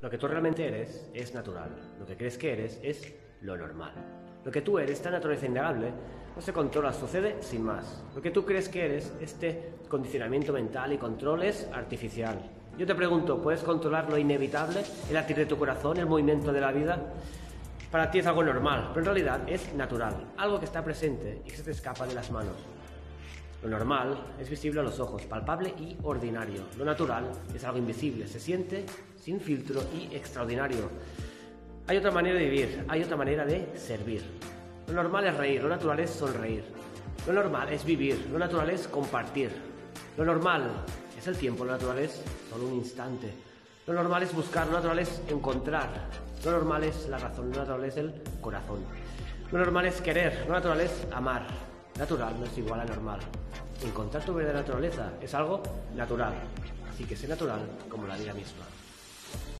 Lo que tú realmente eres es natural. Lo que crees que eres es lo normal. Lo que tú eres, esta naturaleza innegable, no se controla, sucede sin más. Lo que tú crees que eres, este condicionamiento mental y control es artificial. Yo te pregunto, ¿puedes controlar lo inevitable, el latir de tu corazón, el movimiento de la vida? Para ti es algo normal, pero en realidad es natural, algo que está presente y que se te escapa de las manos. Lo normal es visible a los ojos, palpable y ordinario. Lo natural es algo invisible, se siente sin filtro y extraordinario. Hay otra manera de vivir, hay otra manera de servir. Lo normal es reír, lo natural es sonreír. Lo normal es vivir, lo natural es compartir. Lo normal es el tiempo, lo natural es solo un instante. Lo normal es buscar, lo natural es encontrar. Lo normal es la razón, lo natural es el corazón. Lo normal es querer, lo natural es amar. Natural no es igual a normal. Encontrar tu verdadera naturaleza es algo natural, así que sé natural como la vida misma.